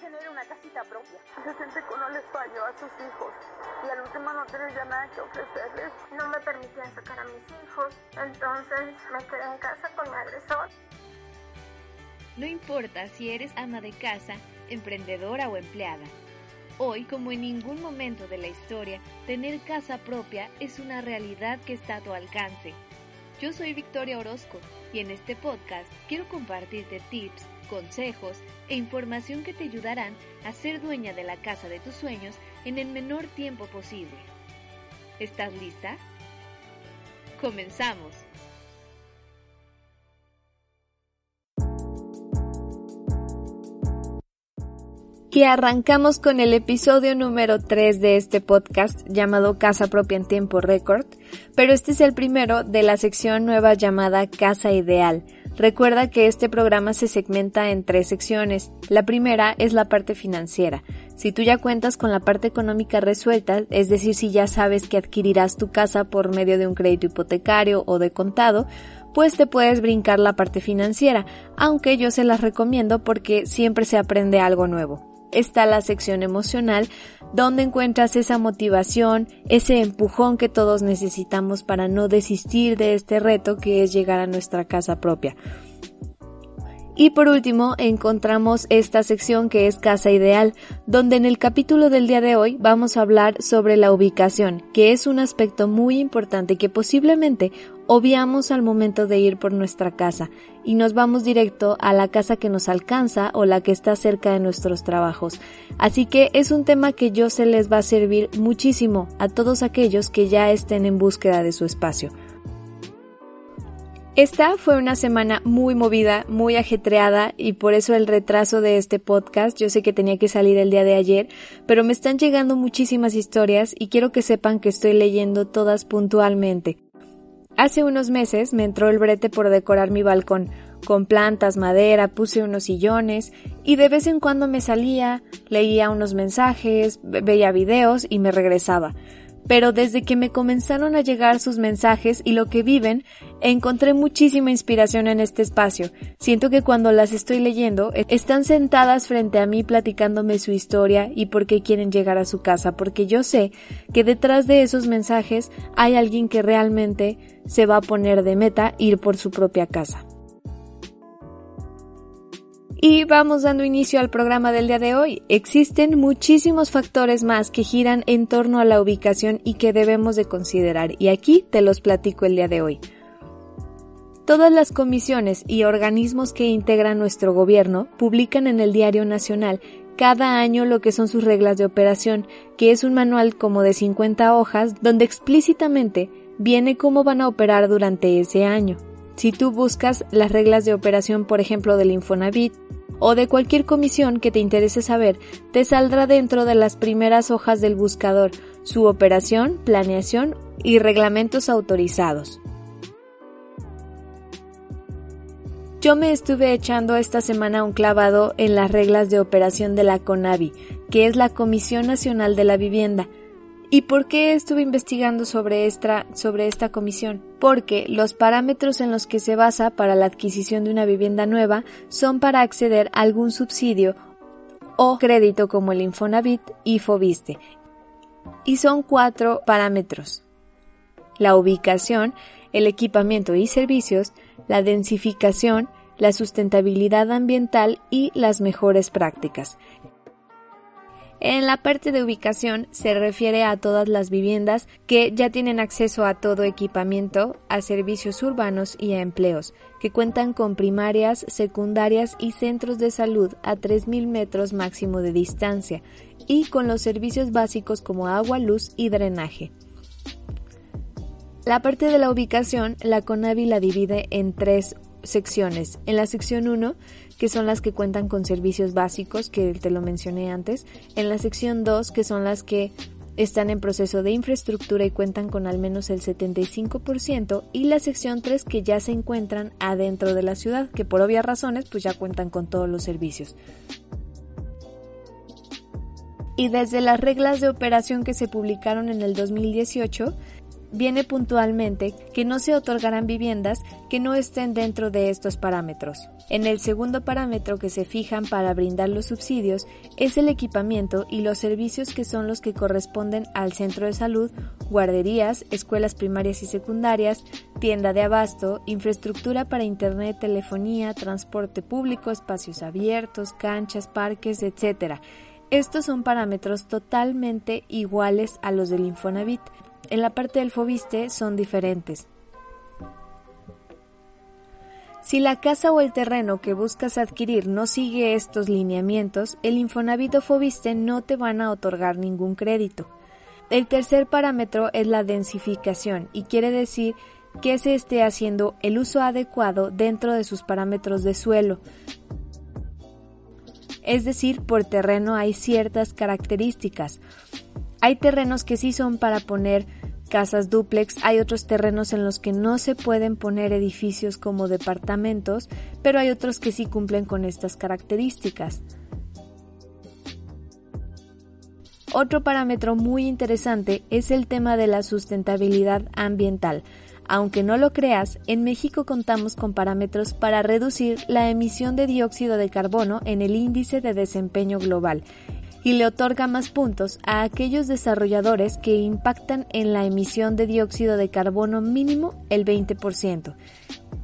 tener una casita propia. Se siente que uno les falló a sus hijos y al último no tener ya nada que ofrecerles. No me permitían sacar a mis hijos, entonces me quedé en casa con mi agresor. No importa si eres ama de casa, emprendedora o empleada. Hoy, como en ningún momento de la historia, tener casa propia es una realidad que está a tu alcance. Yo soy Victoria Orozco y en este podcast quiero compartirte tips, consejos e información que te ayudarán a ser dueña de la casa de tus sueños en el menor tiempo posible. ¿Estás lista? Comenzamos. Y arrancamos con el episodio número 3 de este podcast llamado Casa Propia en Tiempo Récord, pero este es el primero de la sección nueva llamada Casa Ideal. Recuerda que este programa se segmenta en tres secciones. La primera es la parte financiera. Si tú ya cuentas con la parte económica resuelta, es decir, si ya sabes que adquirirás tu casa por medio de un crédito hipotecario o de contado, pues te puedes brincar la parte financiera, aunque yo se las recomiendo porque siempre se aprende algo nuevo está la sección emocional, donde encuentras esa motivación, ese empujón que todos necesitamos para no desistir de este reto que es llegar a nuestra casa propia. Y por último, encontramos esta sección que es Casa Ideal, donde en el capítulo del día de hoy vamos a hablar sobre la ubicación, que es un aspecto muy importante que posiblemente obviamos al momento de ir por nuestra casa y nos vamos directo a la casa que nos alcanza o la que está cerca de nuestros trabajos. Así que es un tema que yo se les va a servir muchísimo a todos aquellos que ya estén en búsqueda de su espacio. Esta fue una semana muy movida, muy ajetreada y por eso el retraso de este podcast. Yo sé que tenía que salir el día de ayer, pero me están llegando muchísimas historias y quiero que sepan que estoy leyendo todas puntualmente. Hace unos meses me entró el brete por decorar mi balcón. Con plantas, madera, puse unos sillones y de vez en cuando me salía, leía unos mensajes, veía videos y me regresaba pero desde que me comenzaron a llegar sus mensajes y lo que viven, encontré muchísima inspiración en este espacio. Siento que cuando las estoy leyendo, están sentadas frente a mí platicándome su historia y por qué quieren llegar a su casa, porque yo sé que detrás de esos mensajes hay alguien que realmente se va a poner de meta ir por su propia casa. Y vamos dando inicio al programa del día de hoy. Existen muchísimos factores más que giran en torno a la ubicación y que debemos de considerar y aquí te los platico el día de hoy. Todas las comisiones y organismos que integran nuestro gobierno publican en el Diario Nacional cada año lo que son sus reglas de operación, que es un manual como de 50 hojas donde explícitamente viene cómo van a operar durante ese año. Si tú buscas las reglas de operación, por ejemplo, del Infonavit o de cualquier comisión que te interese saber, te saldrá dentro de las primeras hojas del buscador su operación, planeación y reglamentos autorizados. Yo me estuve echando esta semana un clavado en las reglas de operación de la CONAVI, que es la Comisión Nacional de la Vivienda, ¿Y por qué estuve investigando sobre esta, comisión? Porque los parámetros en los que se basa para la adquisición de una vivienda nueva son para acceder a algún subsidio o crédito como el Infonavit y Fobiste. Y son cuatro parámetros. La ubicación, el equipamiento y servicios, la densificación, la sustentabilidad ambiental y las mejores prácticas. En la parte de ubicación se refiere a todas las viviendas que ya tienen acceso a todo equipamiento, a servicios urbanos y a empleos, que cuentan con primarias, secundarias y centros de salud a 3.000 metros máximo de distancia y con los servicios básicos como agua, luz y drenaje. La parte de la ubicación, la CONAVI la divide en tres secciones. En la sección 1 que son las que cuentan con servicios básicos, que te lo mencioné antes. En la sección 2, que son las que están en proceso de infraestructura y cuentan con al menos el 75%, y la sección 3 que ya se encuentran adentro de la ciudad, que por obvias razones pues ya cuentan con todos los servicios. Y desde las reglas de operación que se publicaron en el 2018, viene puntualmente que no se otorgarán viviendas que no estén dentro de estos parámetros. En el segundo parámetro que se fijan para brindar los subsidios es el equipamiento y los servicios que son los que corresponden al centro de salud, guarderías, escuelas primarias y secundarias, tienda de abasto, infraestructura para internet, telefonía, transporte público, espacios abiertos, canchas, parques, etc. Estos son parámetros totalmente iguales a los del Infonavit. En la parte del Fobiste son diferentes. Si la casa o el terreno que buscas adquirir no sigue estos lineamientos, el Infonavit o Fobiste no te van a otorgar ningún crédito. El tercer parámetro es la densificación y quiere decir que se esté haciendo el uso adecuado dentro de sus parámetros de suelo. Es decir, por terreno hay ciertas características. Hay terrenos que sí son para poner casas duplex, hay otros terrenos en los que no se pueden poner edificios como departamentos, pero hay otros que sí cumplen con estas características. Otro parámetro muy interesante es el tema de la sustentabilidad ambiental. Aunque no lo creas, en México contamos con parámetros para reducir la emisión de dióxido de carbono en el índice de desempeño global y le otorga más puntos a aquellos desarrolladores que impactan en la emisión de dióxido de carbono mínimo el 20%.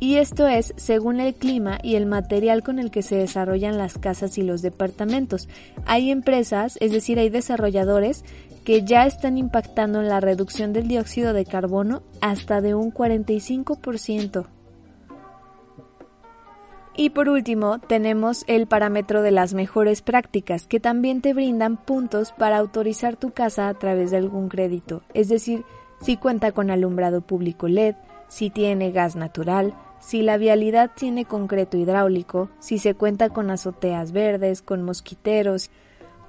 Y esto es según el clima y el material con el que se desarrollan las casas y los departamentos. Hay empresas, es decir, hay desarrolladores que ya están impactando en la reducción del dióxido de carbono hasta de un 45%. Y por último, tenemos el parámetro de las mejores prácticas, que también te brindan puntos para autorizar tu casa a través de algún crédito, es decir, si cuenta con alumbrado público LED, si tiene gas natural, si la vialidad tiene concreto hidráulico, si se cuenta con azoteas verdes, con mosquiteros,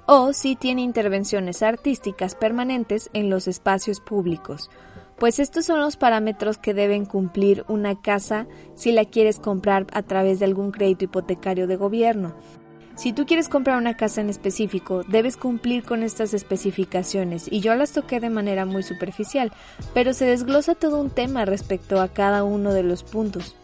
o si tiene intervenciones artísticas permanentes en los espacios públicos. Pues estos son los parámetros que deben cumplir una casa si la quieres comprar a través de algún crédito hipotecario de gobierno. Si tú quieres comprar una casa en específico, debes cumplir con estas especificaciones y yo las toqué de manera muy superficial, pero se desglosa todo un tema respecto a cada uno de los puntos.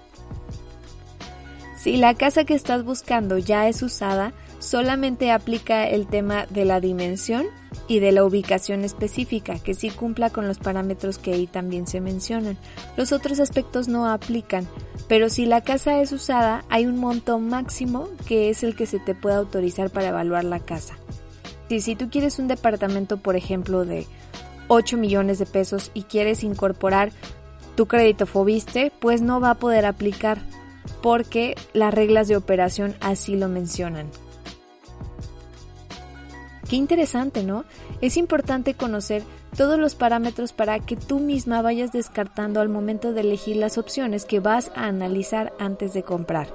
Si la casa que estás buscando ya es usada, solamente aplica el tema de la dimensión y de la ubicación específica, que sí cumpla con los parámetros que ahí también se mencionan. Los otros aspectos no aplican, pero si la casa es usada, hay un monto máximo que es el que se te puede autorizar para evaluar la casa. Si, si tú quieres un departamento, por ejemplo, de 8 millones de pesos y quieres incorporar tu crédito Fobiste, pues no va a poder aplicar porque las reglas de operación así lo mencionan. Qué interesante, ¿no? Es importante conocer todos los parámetros para que tú misma vayas descartando al momento de elegir las opciones que vas a analizar antes de comprar.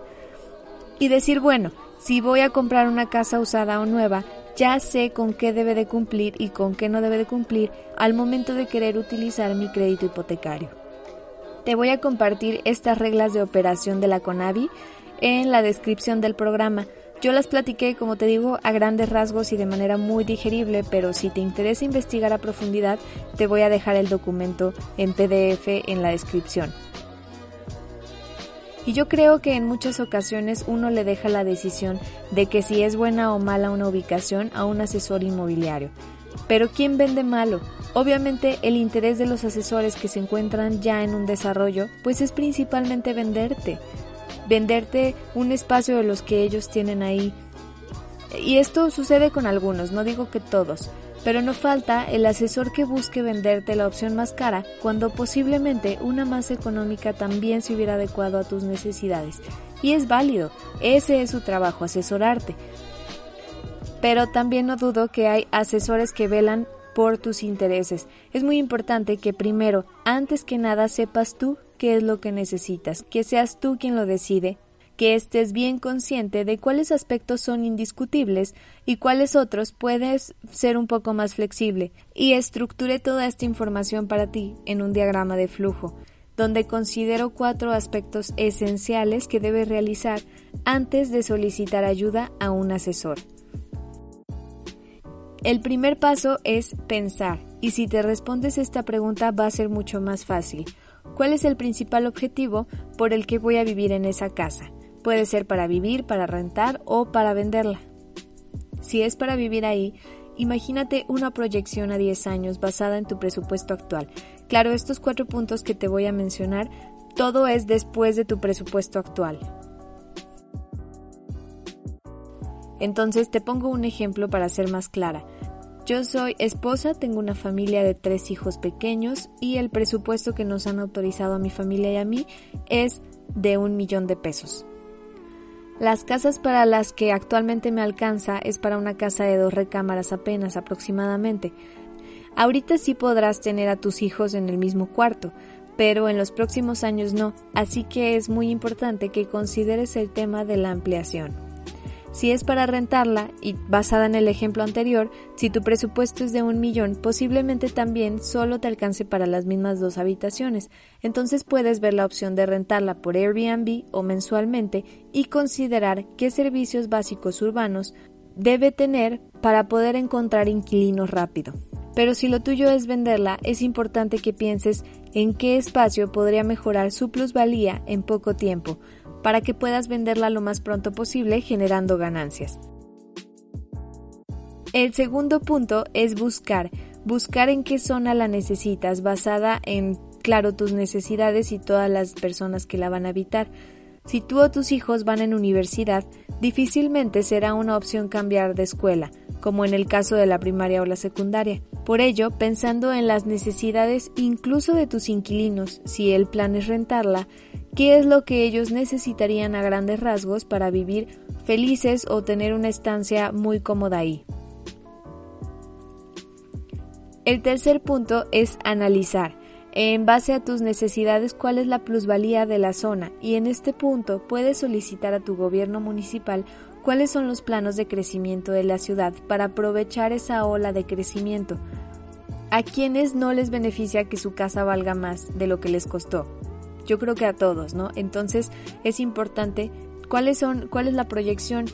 Y decir, bueno, si voy a comprar una casa usada o nueva, ya sé con qué debe de cumplir y con qué no debe de cumplir al momento de querer utilizar mi crédito hipotecario. Te voy a compartir estas reglas de operación de la CONAVI en la descripción del programa. Yo las platiqué, como te digo, a grandes rasgos y de manera muy digerible, pero si te interesa investigar a profundidad, te voy a dejar el documento en PDF en la descripción. Y yo creo que en muchas ocasiones uno le deja la decisión de que si es buena o mala una ubicación a un asesor inmobiliario. Pero ¿quién vende malo? Obviamente el interés de los asesores que se encuentran ya en un desarrollo, pues es principalmente venderte, venderte un espacio de los que ellos tienen ahí. Y esto sucede con algunos, no digo que todos, pero no falta el asesor que busque venderte la opción más cara cuando posiblemente una más económica también se hubiera adecuado a tus necesidades. Y es válido, ese es su trabajo, asesorarte. Pero también no dudo que hay asesores que velan por tus intereses. Es muy importante que primero, antes que nada, sepas tú qué es lo que necesitas, que seas tú quien lo decide, que estés bien consciente de cuáles aspectos son indiscutibles y cuáles otros puedes ser un poco más flexible y estructure toda esta información para ti en un diagrama de flujo donde considero cuatro aspectos esenciales que debes realizar antes de solicitar ayuda a un asesor. El primer paso es pensar Y si te respondes esta pregunta va a ser mucho más fácil. ¿Cuál es el principal objetivo por el que voy a vivir en esa casa? Puede ser para vivir, para rentar o para venderla. Si es para vivir ahí, imagínate una proyección a 10 años basada en tu presupuesto actual. Claro, estos cuatro puntos que te voy a mencionar, todo es después de tu presupuesto actual. Entonces te pongo un ejemplo para ser más clara. Yo soy esposa, tengo una familia de tres hijos pequeños y el presupuesto que nos han autorizado a mi familia y a mí es de un millón de pesos. Las casas para las que actualmente me alcanza es para una casa de dos recámaras apenas aproximadamente. Ahorita sí podrás tener a tus hijos en el mismo cuarto, pero en los próximos años no, así que es muy importante que consideres el tema de la ampliación. Si es para rentarla, y basada en el ejemplo anterior, si tu presupuesto es de un millón, posiblemente también solo te alcance para las mismas dos habitaciones. Entonces puedes ver la opción de rentarla por Airbnb o mensualmente y considerar qué servicios básicos urbanos debe tener para poder encontrar inquilinos rápido. Pero si lo tuyo es venderla, es importante que pienses en qué espacio podría mejorar su plusvalía en poco tiempo, para que puedas venderla lo más pronto posible generando ganancias. El segundo punto es buscar, buscar en qué zona la necesitas basada en, claro, tus necesidades y todas las personas que la van a habitar. Si tú o tus hijos van en universidad, difícilmente será una opción cambiar de escuela, como en el caso de la primaria o la secundaria. Por ello, pensando en las necesidades incluso de tus inquilinos, si el plan es rentarla, qué es lo que ellos necesitarían a grandes rasgos para vivir felices o tener una estancia muy cómoda ahí. El tercer punto es analizar, en base a tus necesidades, cuál es la plusvalía de la zona y en este punto puedes solicitar a tu gobierno municipal cuáles son los planos de crecimiento de la ciudad para aprovechar esa ola de crecimiento. ¿A quienes no les beneficia que su casa valga más de lo que les costó? yo creo que a todos, ¿no? Entonces es importante cuáles son, cuál es la proyección.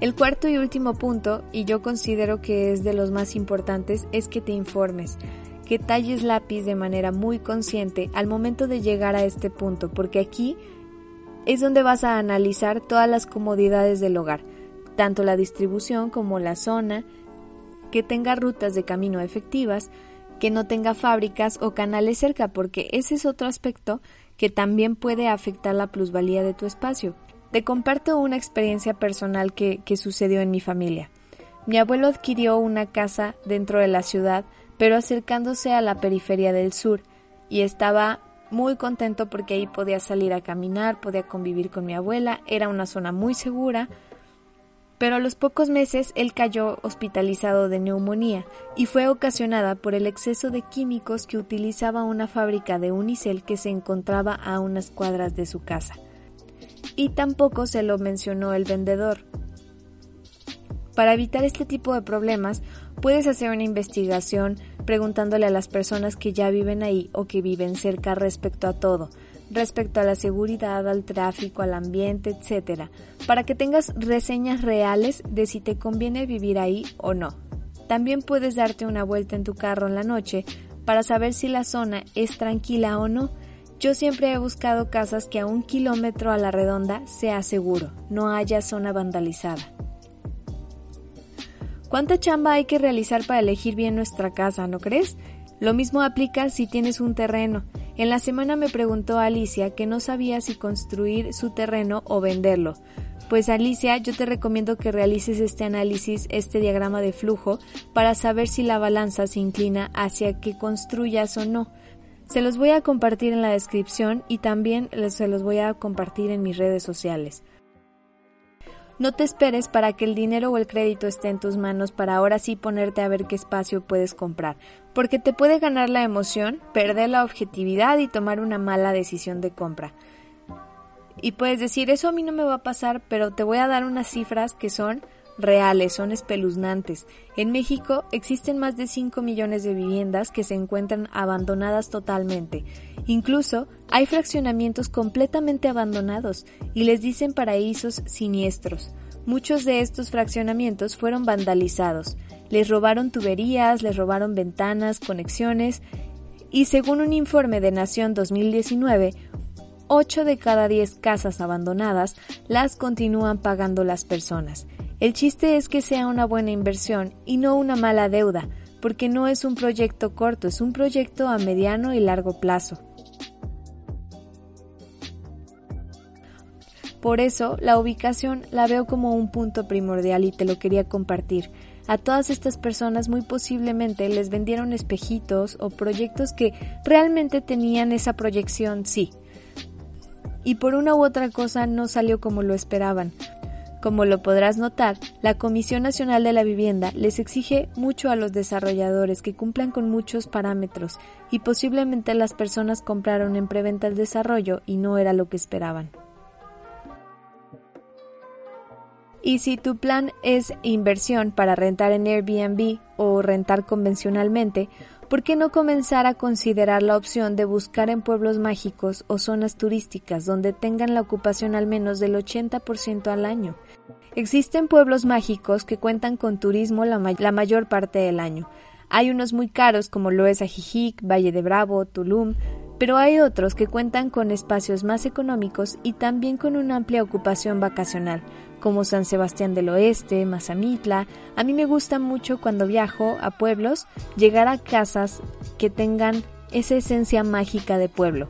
El cuarto y último punto, y yo considero que es de los más importantes, es que te informes, que talles lápiz de manera muy consciente al momento de llegar a este punto, porque aquí es donde vas a analizar todas las comodidades del hogar, tanto la distribución como la zona, que tenga rutas de camino efectivas, que no tenga fábricas o canales cerca, porque ese es otro aspecto que también puede afectar la plusvalía de tu espacio. Te comparto una experiencia personal que, que sucedió en mi familia. Mi abuelo adquirió una casa dentro de la ciudad, pero acercándose a la periferia del sur, y estaba muy contento porque ahí podía salir a caminar, podía convivir con mi abuela, era una zona muy segura, pero a los pocos meses él cayó hospitalizado de neumonía y fue ocasionada por el exceso de químicos que utilizaba una fábrica de unicel que se encontraba a unas cuadras de su casa. Y tampoco se lo mencionó el vendedor. Para evitar este tipo de problemas, puedes hacer una investigación preguntándole a las personas que ya viven ahí o que viven cerca respecto a todo, respecto a la seguridad, al tráfico, al ambiente, etc., para que tengas reseñas reales de si te conviene vivir ahí o no. También puedes darte una vuelta en tu carro en la noche para saber si la zona es tranquila o no. Yo siempre he buscado casas que a un kilómetro a la redonda sea seguro, no haya zona vandalizada. ¿Cuánta chamba hay que realizar para elegir bien nuestra casa, no crees? Lo mismo aplica si tienes un terreno. En la semana me preguntó Alicia que no sabía si construir su terreno o venderlo. Pues Alicia, yo te recomiendo que realices este análisis, este diagrama de flujo, para saber si la balanza se inclina hacia que construyas o no. Se los voy a compartir en la descripción y también se los voy a compartir en mis redes sociales. No te esperes para que el dinero o el crédito esté en tus manos para ahora sí ponerte a ver qué espacio puedes comprar, porque te puede ganar la emoción, perder la objetividad y tomar una mala decisión de compra. Y puedes decir, eso a mí no me va a pasar, pero te voy a dar unas cifras que son reales, son espeluznantes. En México existen más de 5 millones de viviendas que se encuentran abandonadas totalmente. Incluso hay fraccionamientos completamente abandonados y les dicen paraísos siniestros. Muchos de estos fraccionamientos fueron vandalizados. Les robaron tuberías, les robaron ventanas, conexiones y según un informe de Nación 2019, 8 de cada 10 casas abandonadas las continúan pagando las personas. El chiste es que sea una buena inversión y no una mala deuda, porque no es un proyecto corto, es un proyecto a mediano y largo plazo. Por eso, la ubicación la veo como un punto primordial y te lo quería compartir. A todas estas personas muy posiblemente les vendieron espejitos o proyectos que realmente tenían esa proyección, sí. Y por una u otra cosa no salió como lo esperaban. Como lo podrás notar, la Comisión Nacional de la Vivienda les exige mucho a los desarrolladores que cumplan con muchos parámetros y posiblemente las personas compraron en preventa el desarrollo y no era lo que esperaban. Y si tu plan es inversión para rentar en Airbnb o rentar convencionalmente, ¿por qué no comenzar a considerar la opción de buscar en pueblos mágicos o zonas turísticas donde tengan la ocupación al menos del 80% al año? Existen pueblos mágicos que cuentan con turismo la, mayor parte del año. Hay unos muy caros como lo es Ajijic, Valle de Bravo, Tulum, pero hay otros que cuentan con espacios más económicos y también con una amplia ocupación vacacional, como San Sebastián del Oeste, Mazamitla. A mí me gusta mucho cuando viajo a pueblos llegar a casas que tengan esa esencia mágica de pueblo.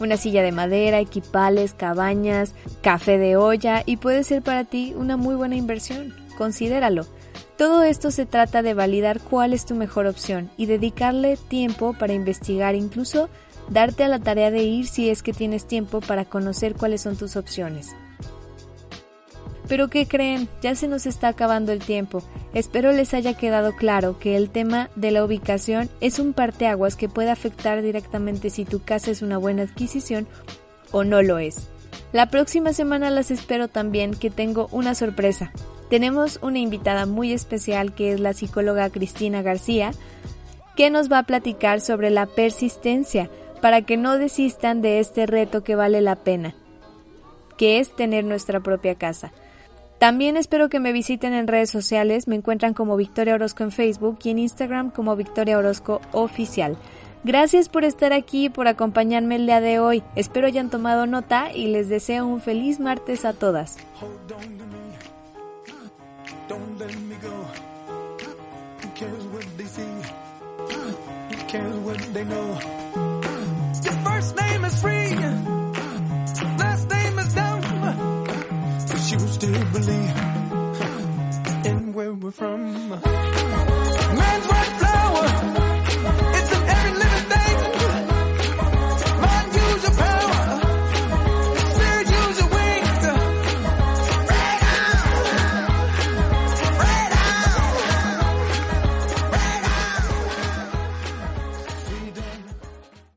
Una silla de madera, equipales, cabañas, café de olla y puede ser para ti una muy buena inversión. Considéralo. Todo esto se trata de validar cuál es tu mejor opción y dedicarle tiempo para investigar, incluso darte a la tarea de ir si es que tienes tiempo para conocer cuáles son tus opciones. Pero ¿qué creen? Ya se nos está acabando el tiempo. Espero les haya quedado claro que el tema de la ubicación es un parteaguas que puede afectar directamente si tu casa es una buena adquisición o no lo es. La próxima semana las espero también que tengo una sorpresa. Tenemos una invitada muy especial que es la psicóloga Cristina García, que nos va a platicar sobre la persistencia para que no desistan de este reto que vale la pena, que es tener nuestra propia casa. También espero que me visiten en redes sociales, me encuentran como Victoria Orozco en Facebook y en Instagram como Victoria Orozco Oficial. Gracias por estar aquí por acompañarme el día de hoy. Espero hayan tomado nota y les deseo un feliz martes a todas. family and where we're from.